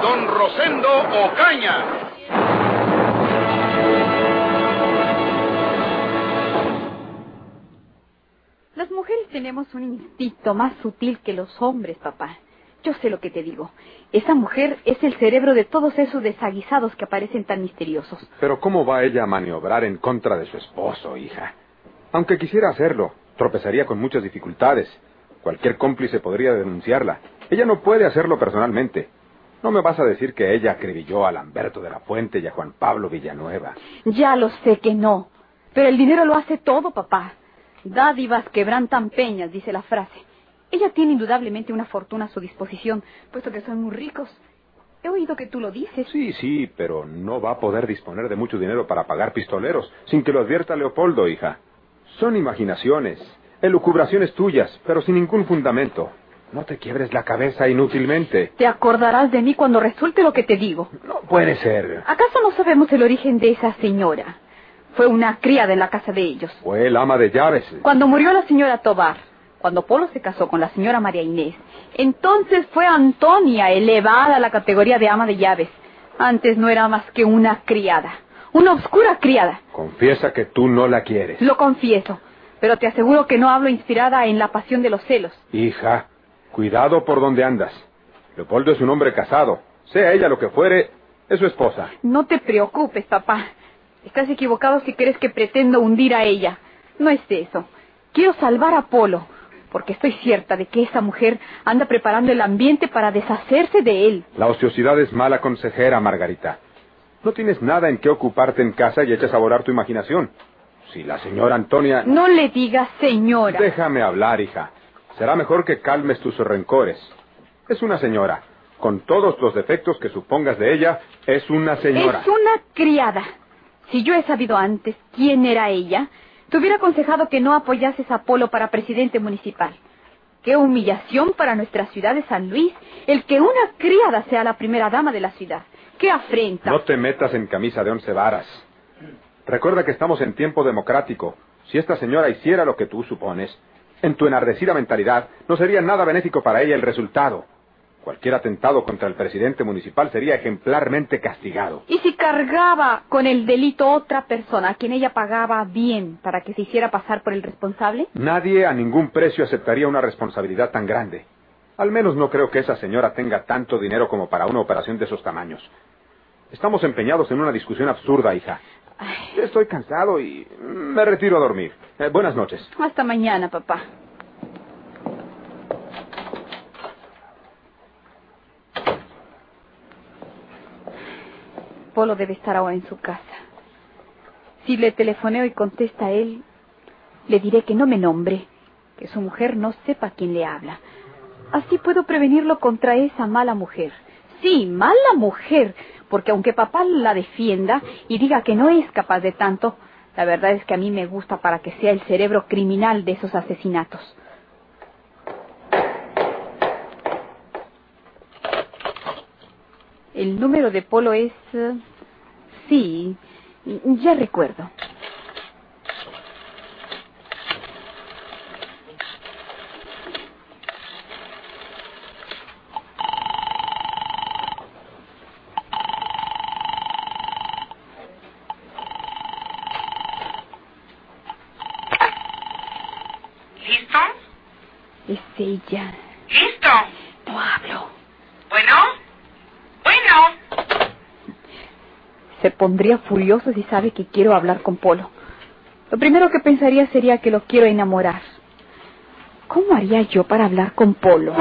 don Rosendo Ocaña. Las mujeres tenemos un instinto más sutil que los hombres, papá. Yo sé lo que te digo. Esa mujer es el cerebro de todos esos desaguisados que aparecen tan misteriosos. Pero ¿cómo va ella a maniobrar en contra de su esposo, hija? Aunque quisiera hacerlo, tropezaría con muchas dificultades. Cualquier cómplice podría denunciarla. Ella no puede hacerlo personalmente. No me vas a decir que ella acribilló a Lamberto de la Fuente y a Juan Pablo Villanueva. Ya lo sé que no. Pero el dinero lo hace todo, papá. Dádivas quebrantan peñas, dice la frase. Ella tiene indudablemente una fortuna a su disposición, puesto que son muy ricos. He oído que tú lo dices. Sí, sí, pero no va a poder disponer de mucho dinero para pagar pistoleros, sin que lo advierta Leopoldo, hija. Son imaginaciones, elucubraciones tuyas, pero sin ningún fundamento. No te quiebres la cabeza inútilmente. Te acordarás de mí cuando resulte lo que te digo. No puede ser. ¿Acaso no sabemos el origen de esa señora? Fue una criada en la casa de ellos. Fue el ama de llaves. Cuando murió la señora Tobar, cuando Polo se casó con la señora María Inés, entonces fue Antonia elevada a la categoría de ama de llaves. Antes no era más que una criada, una oscura criada. Confiesa que tú no la quieres. Lo confieso, pero te aseguro que no hablo inspirada en la pasión de los celos. Hija, cuidado por donde andas. Leopoldo es un hombre casado. Sea ella lo que fuere, es su esposa. No te preocupes, papá. Estás equivocado si crees que pretendo hundir a ella. No es eso. Quiero salvar a Polo, porque estoy cierta de que esa mujer anda preparando el ambiente para deshacerse de él. La ociosidad es mala consejera, Margarita. No tienes nada en qué ocuparte en casa y echas a volar tu imaginación. Si la señora Antonia... No le digas señora. Déjame hablar, hija. Será mejor que calmes tus rencores. Es una señora. Con todos los defectos que supongas de ella, es una señora. Es una criada. Si yo he sabido antes quién era ella, te hubiera aconsejado que no apoyases a Polo para presidente municipal. Qué humillación para nuestra ciudad de San Luis el que una criada sea la primera dama de la ciudad. Qué afrenta. No te metas en camisa de once varas. Recuerda que estamos en tiempo democrático. Si esta señora hiciera lo que tú supones, en tu enardecida mentalidad, no sería nada benéfico para ella el resultado. Cualquier atentado contra el presidente municipal sería ejemplarmente castigado. ¿Y si cargaba con el delito otra persona a quien ella pagaba bien para que se hiciera pasar por el responsable? Nadie a ningún precio aceptaría una responsabilidad tan grande. Al menos no creo que esa señora tenga tanto dinero como para una operación de esos tamaños. Estamos empeñados en una discusión absurda, hija. Estoy cansado y me retiro a dormir. Eh, buenas noches. Hasta mañana, papá. Polo debe estar ahora en su casa. Si le telefoneo y contesta él, le diré que no me nombre, que su mujer no sepa quién le habla. Así puedo prevenirlo contra esa mala mujer. Sí, mala mujer, porque aunque papá la defienda y diga que no es capaz de tanto, la verdad es que a mí me gusta para que sea el cerebro criminal de esos asesinatos. El número de Polo es... eh, sí, ya recuerdo. ¿Listo? Es ella. ¿Listo? No hablo. Bueno. Bueno. Se pondría furioso si sabe que quiero hablar con Polo. Lo primero que pensaría sería que lo quiero enamorar. ¿Cómo haría yo para hablar con Polo?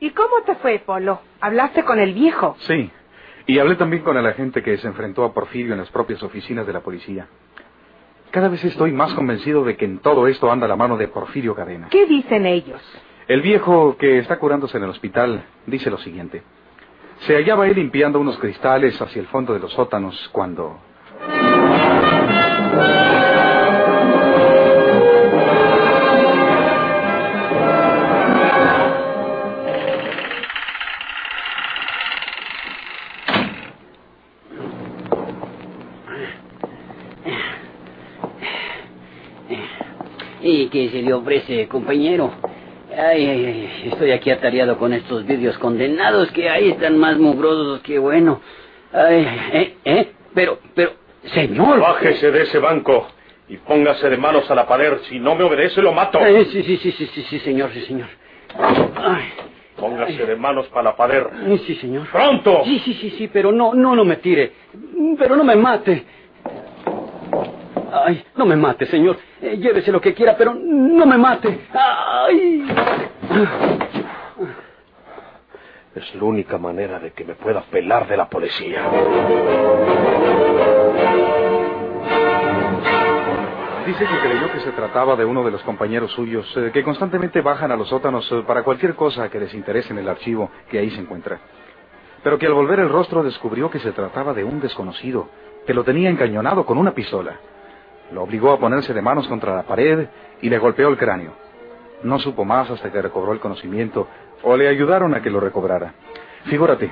¿Y cómo te fue, Polo? ¿Hablaste con el viejo? Sí. Y hablé también con el agente que se enfrentó a Porfirio en las propias oficinas de la policía. Cada vez estoy más convencido de que en todo esto anda la mano de Porfirio Cadena. ¿Qué dicen ellos? El viejo que está curándose en el hospital dice lo siguiente. Se hallaba él limpiando unos cristales hacia el fondo de los sótanos cuando... ¿Y qué se le ofrece, compañero? Ay, ay, ay, estoy aquí atareado con estos vidrios condenados que ahí están más mugrosos que bueno. Ay, eh, eh, pero, pero, señor. Bájese de ese banco y póngase de manos a la pared. Si no me obedece, lo mato. Sí, sí, sí, sí, sí, sí, señor, sí, señor. Ay, Póngase de manos para la pared. sí, señor. ¡Pronto! Sí, sí, sí, sí, pero no, no, no me tire. Pero no me mate. Ay, no me mate, señor. Eh, llévese lo que quiera, pero no me mate. Ay. Es la única manera de que me pueda pelar de la policía. Dice que creyó que se trataba de uno de los compañeros suyos eh, que constantemente bajan a los sótanos eh, para cualquier cosa que les interese en el archivo que ahí se encuentra. Pero que al volver el rostro descubrió que se trataba de un desconocido que lo tenía encañonado con una pistola. Lo obligó a ponerse de manos contra la pared y le golpeó el cráneo. No supo más hasta que recobró el conocimiento o le ayudaron a que lo recobrara. Figúrate,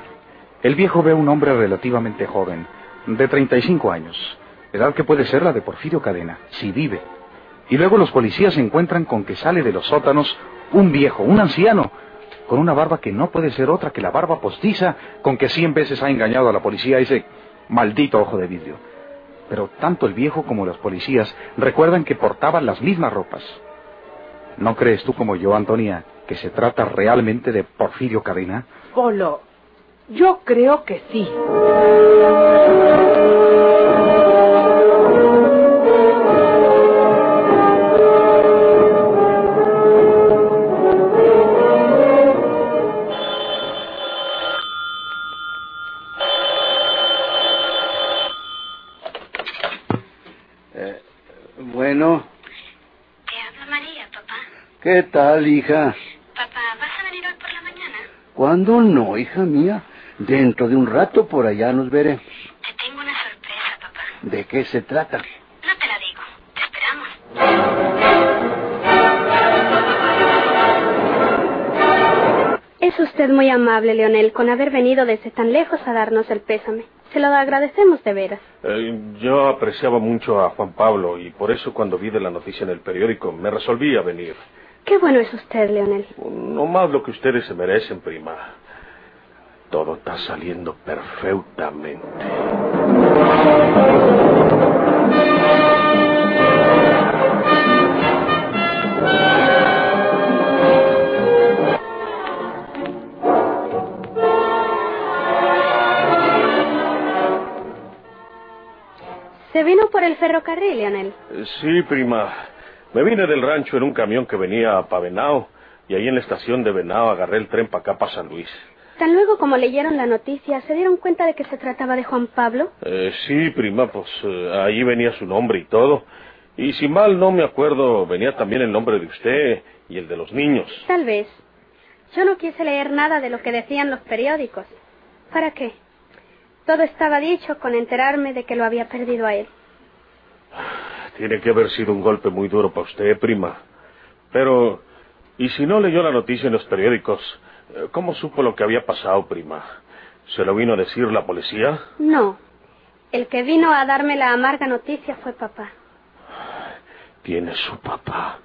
el viejo ve a un hombre relativamente joven, de 35 años, edad que puede ser la de Porfirio Cadena, si vive. Y luego los policías se encuentran con que sale de los sótanos un viejo, un anciano, con una barba que no puede ser otra que la barba postiza con que cien veces ha engañado a la policía ese maldito ojo de vidrio. Pero tanto el viejo como los policías recuerdan que portaban las mismas ropas. ¿No crees tú como yo, Antonia, que se trata realmente de Porfirio Cadena? Polo, yo creo que sí. ¿Qué tal, hija? Papá, ¿vas a venir hoy por la mañana? ¿Cuándo no, hija mía? Dentro de un rato por allá nos veremos. Te tengo una sorpresa, papá. ¿De qué se trata? No te la digo. Te esperamos. Es usted muy amable, Leonel, con haber venido desde tan lejos a darnos el pésame. Se lo agradecemos de veras. Eh, yo apreciaba mucho a Juan Pablo y por eso cuando vi de la noticia en el periódico me resolví a venir. Qué bueno es usted, Leonel. No más lo que ustedes se merecen, prima. Todo está saliendo perfectamente. Se vino por el ferrocarril, Leonel. Sí, prima. Me vine del rancho en un camión que venía a Venao y ahí en la estación de Venao agarré el tren para acá, para San Luis. Tan luego como leyeron la noticia, ¿se dieron cuenta de que se trataba de Juan Pablo? Eh, sí, prima, pues eh, ahí venía su nombre y todo. Y si mal no me acuerdo, venía también el nombre de usted y el de los niños. Tal vez. Yo no quise leer nada de lo que decían los periódicos. ¿Para qué? Todo estaba dicho con enterarme de que lo había perdido a él. Tiene que haber sido un golpe muy duro para usted, prima. Pero, ¿y si no leyó la noticia en los periódicos? Eh, ¿Cómo supo lo que había pasado, prima? ¿Se lo vino a decir la policía? No. El que vino a darme la amarga noticia fue papá. Tiene su papá.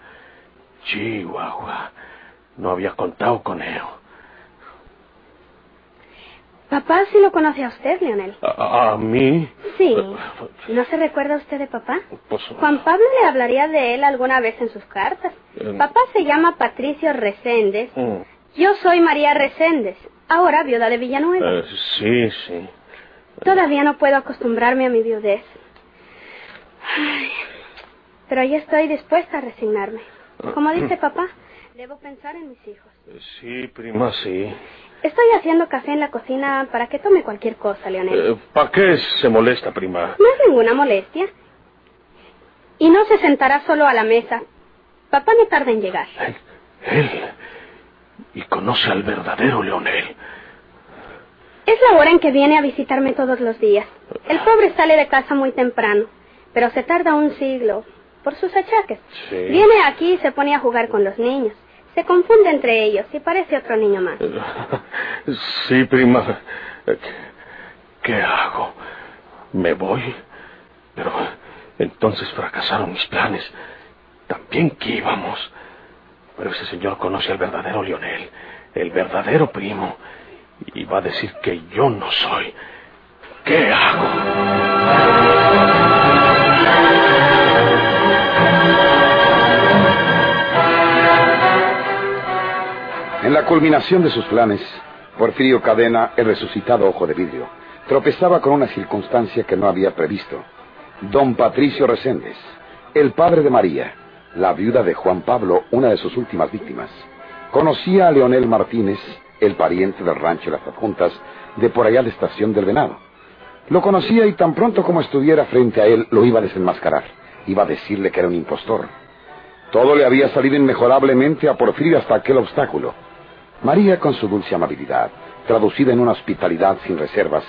Chihuahua. No había contado con él. Papá sí lo conoce a usted, Leonel. ¿A, a mí? Sí. ¿No se recuerda usted de papá? Pues, Juan Pablo le hablaría de él alguna vez en sus cartas. Eh. Papá se llama Patricio Reséndez. mm, Yo soy María Reséndez, ahora viuda de Villanueva. eh, sí, sí. Todavía no puedo acostumbrarme a mi viudez. Ay, pero ya estoy dispuesta a resignarme. Como dice papá, Debo pensar en mis hijos. Sí, prima, sí. Estoy haciendo café en la cocina para que tome cualquier cosa, Leonel. ¿Para qué se molesta, prima? No es ninguna molestia. Y no se sentará solo a la mesa. Papá no tarda en llegar. Él. Y conoce al verdadero Leonel. Es la hora en que viene a visitarme todos los días. El pobre sale de casa muy temprano, pero se tarda un siglo por sus achaques. Sí. Viene aquí y se pone a jugar con los niños. Se confunde entre ellos y parece otro niño más. Sí, prima. ¿Qué, hago? ¿Me voy? Pero entonces fracasaron mis planes. También que íbamos. Pero ese señor conoce al verdadero Lionel, el verdadero primo, y va a decir que yo no soy. ¿Qué hago? En la culminación de sus planes, Porfirio Cadena, el resucitado ojo de vidrio, tropezaba con una circunstancia que no había previsto. Don Patricio Reséndez, el padre de María, la viuda de Juan Pablo, una de sus últimas víctimas, conocía a Leonel Martínez, el pariente del rancho Las Adjuntas, de por allá de Estación del Venado. Lo conocía y tan pronto como estuviera frente a él, lo iba a desenmascarar. Iba a decirle que era un impostor. Todo le había salido inmejorablemente a Porfirio hasta aquel obstáculo. María, con su dulce amabilidad, traducida en una hospitalidad sin reservas,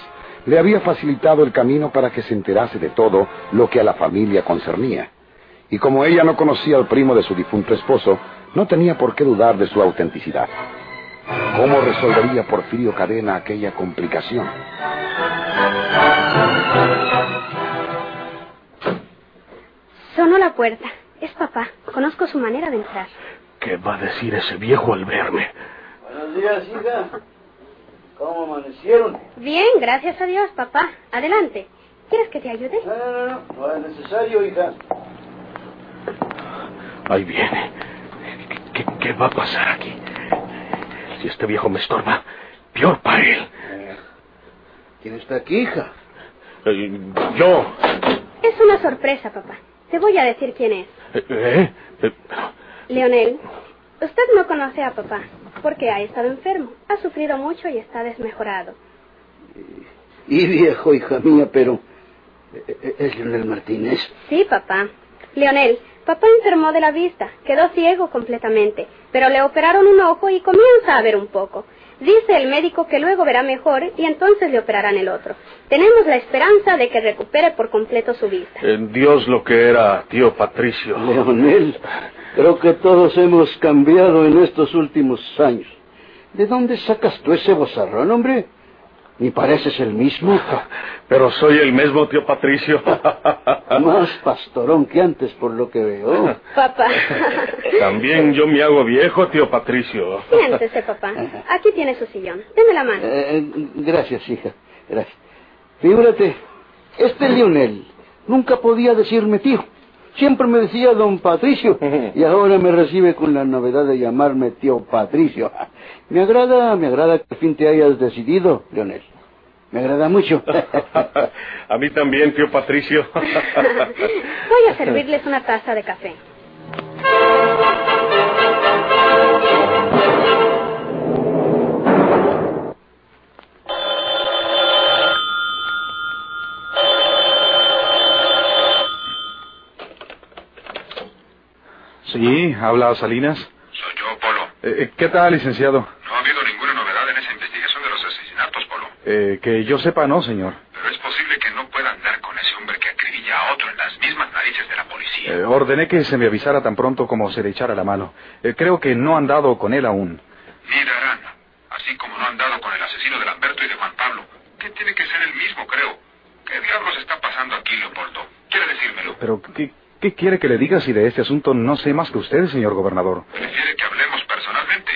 le había facilitado el camino para que se enterase de todo lo que a la familia concernía. Y como ella no conocía al primo de su difunto esposo, no tenía por qué dudar de su autenticidad. ¿Cómo resolvería Porfirio Cadena aquella complicación? Sonó la puerta. Es papá. Conozco su manera de entrar. ¿Qué va a decir ese viejo al verme? Buenos días, hija. ¿Cómo amanecieron? Bien, gracias a Dios, papá. Adelante. ¿Quieres que te ayude? No, no, no. No es necesario, hija. Ahí viene. ¿Qué, qué, qué va a pasar aquí? Si este viejo me estorba, peor para él. ¿Quién está aquí, hija? Eh, yo. Es una sorpresa, papá. Te voy a decir quién es. Eh, eh, eh, Leonel, usted no conoce a papá porque ha estado enfermo. Ha sufrido mucho y está desmejorado. Y viejo, hija mía, pero... eh, ¿Es Leonel Martínez? Sí, papá. Leonel, papá enfermó de la vista. Quedó ciego completamente. Pero le operaron un ojo y comienza a ver un poco. Dice el médico que luego verá mejor y entonces le operarán el otro. Tenemos la esperanza de que recupere por completo su vista. en Dios lo que era, tío Patricio. Leonel, creo que todos hemos cambiado en estos últimos años. ¿De dónde sacas tú ese bozarrón, hombre? Ni pareces el mismo. Pero soy el mismo tío Patricio. Más pastorón que antes, por lo que veo. Papá. También yo me hago viejo, tío Patricio. Siéntese, papá. Aquí tiene su sillón. Deme la mano. Eh, gracias, hija. Gracias. Figúrate, este Lionel nunca podía decirme tío. Siempre me decía don Patricio y ahora me recibe con la novedad de llamarme tío Patricio. Me agrada, me agrada que al fin te hayas decidido, Leonel. Me agrada mucho. A mí también, tío Patricio. Voy a servirles una taza de café. Sí, habla Salinas. Soy yo, Polo. Eh, ¿Qué tal, licenciado? No ha habido ninguna novedad en esa investigación de los asesinatos, Polo. Eh, que yo sepa, no, señor. Pero es posible que no puedan dar con ese hombre que acribilla a otro en las mismas narices de la policía. Eh, ordené que se me avisara tan pronto como se le echara la mano. Eh, creo que no han dado con él aún. Ni darán. Así como no han dado con el asesino de Lamberto y de Juan Pablo. Que tiene que ser el mismo, creo. ¿Qué diablos está pasando aquí, Leopoldo? ¿Quiere decírmelo? Pero, ¿qué, qué quiere que le diga si de este asunto no sé más que usted, señor gobernador? ¿Prefiere que hablemos personalmente?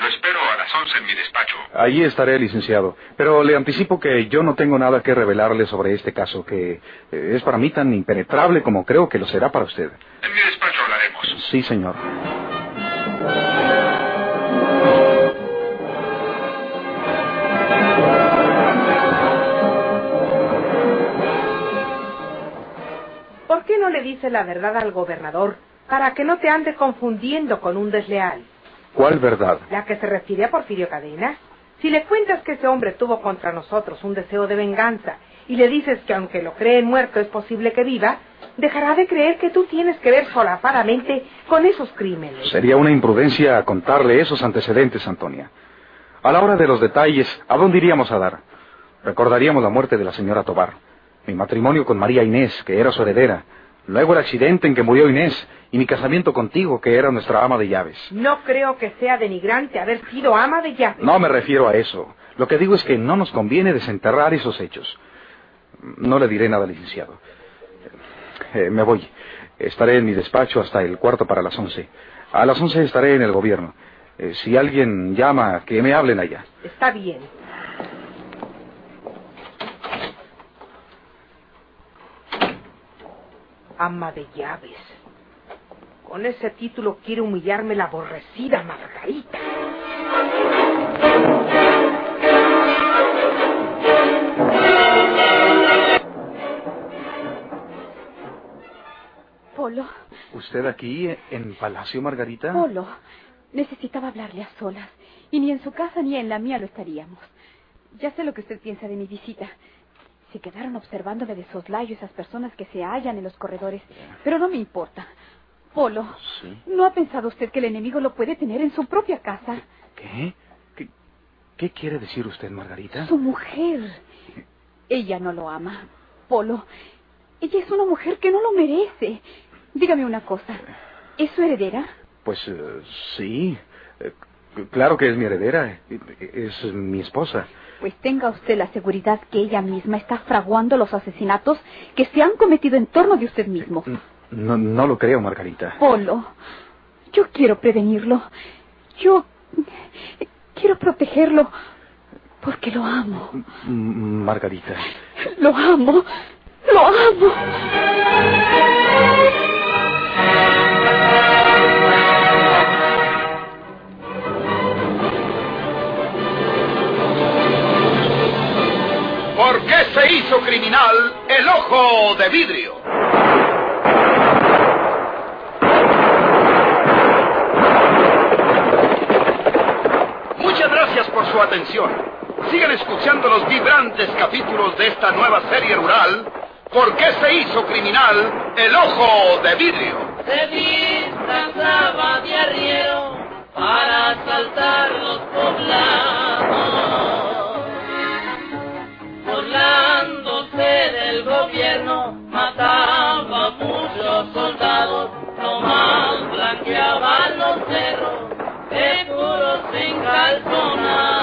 Lo espero a las once en mi despacho. Allí estaré, licenciado. Pero le anticipo que yo no tengo nada que revelarle sobre este caso, que eh, es para mí tan impenetrable como creo que lo será para usted. En mi despacho hablaremos. Sí, señor. ¿Por qué no le dice la verdad al gobernador para que no te ande confundiendo con un desleal. ¿Cuál verdad? La que se refiere a Porfirio Cadena. Si le cuentas que ese hombre tuvo contra nosotros un deseo de venganza y le dices que aunque lo creen muerto es posible que viva, dejará de creer que tú tienes que ver solapadamente con esos crímenes. Sería una imprudencia contarle esos antecedentes, Antonia. A la hora de los detalles, ¿a dónde iríamos a dar? Recordaríamos la muerte de la señora Tobar, mi matrimonio con María Inés, que era su heredera, luego el accidente en que murió Inés y mi casamiento contigo, que era nuestra ama de llaves. No creo que sea denigrante haber sido ama de llaves. No me refiero a eso. Lo que digo es que no nos conviene desenterrar esos hechos. No le diré nada, licenciado. Eh, me voy. Estaré en mi despacho hasta el cuarto para las once. A las once estaré en el gobierno. Eh, si alguien llama, que me hablen allá. Está bien. Ama de llaves. Con ese título quiere humillarme la aborrecida Margarita. Polo, ¿Usted aquí, en Palacio Margarita? Polo, necesitaba hablarle a solas. Y ni en su casa ni en la mía lo estaríamos. Ya sé lo que usted piensa de mi visita. Se quedaron observándome de soslayo esas personas que se hallan en los corredores. Pero no me importa. Polo, Sí. ¿no ha pensado usted que el enemigo lo puede tener en su propia casa? ¿Qué? ¿Qué, qué quiere decir usted, Margarita? Su mujer. Ella no lo ama. Polo, ella es una mujer que no lo merece. Dígame una cosa. ¿Es su heredera? Pues eh, sí. Claro que es mi heredera. Es mi esposa. Pues tenga usted la seguridad que ella misma está fraguando los asesinatos que se han cometido en torno de usted mismo. No, no lo creo, Margarita. Polo, yo quiero prevenirlo. Yo quiero protegerlo porque lo amo. Margarita. Lo amo. Lo amo. ¿Por qué se hizo criminal el ojo de vidrio? Muchas gracias por su atención. Sigan escuchando los vibrantes capítulos de esta nueva serie rural. ¿Por qué se hizo criminal el ojo de vidrio? Se disfrazaba de arriero para asaltar los poblados burlándose del gobierno, mataba muchos soldados, nomás blanqueaban los cerros, de puros sin calzonar.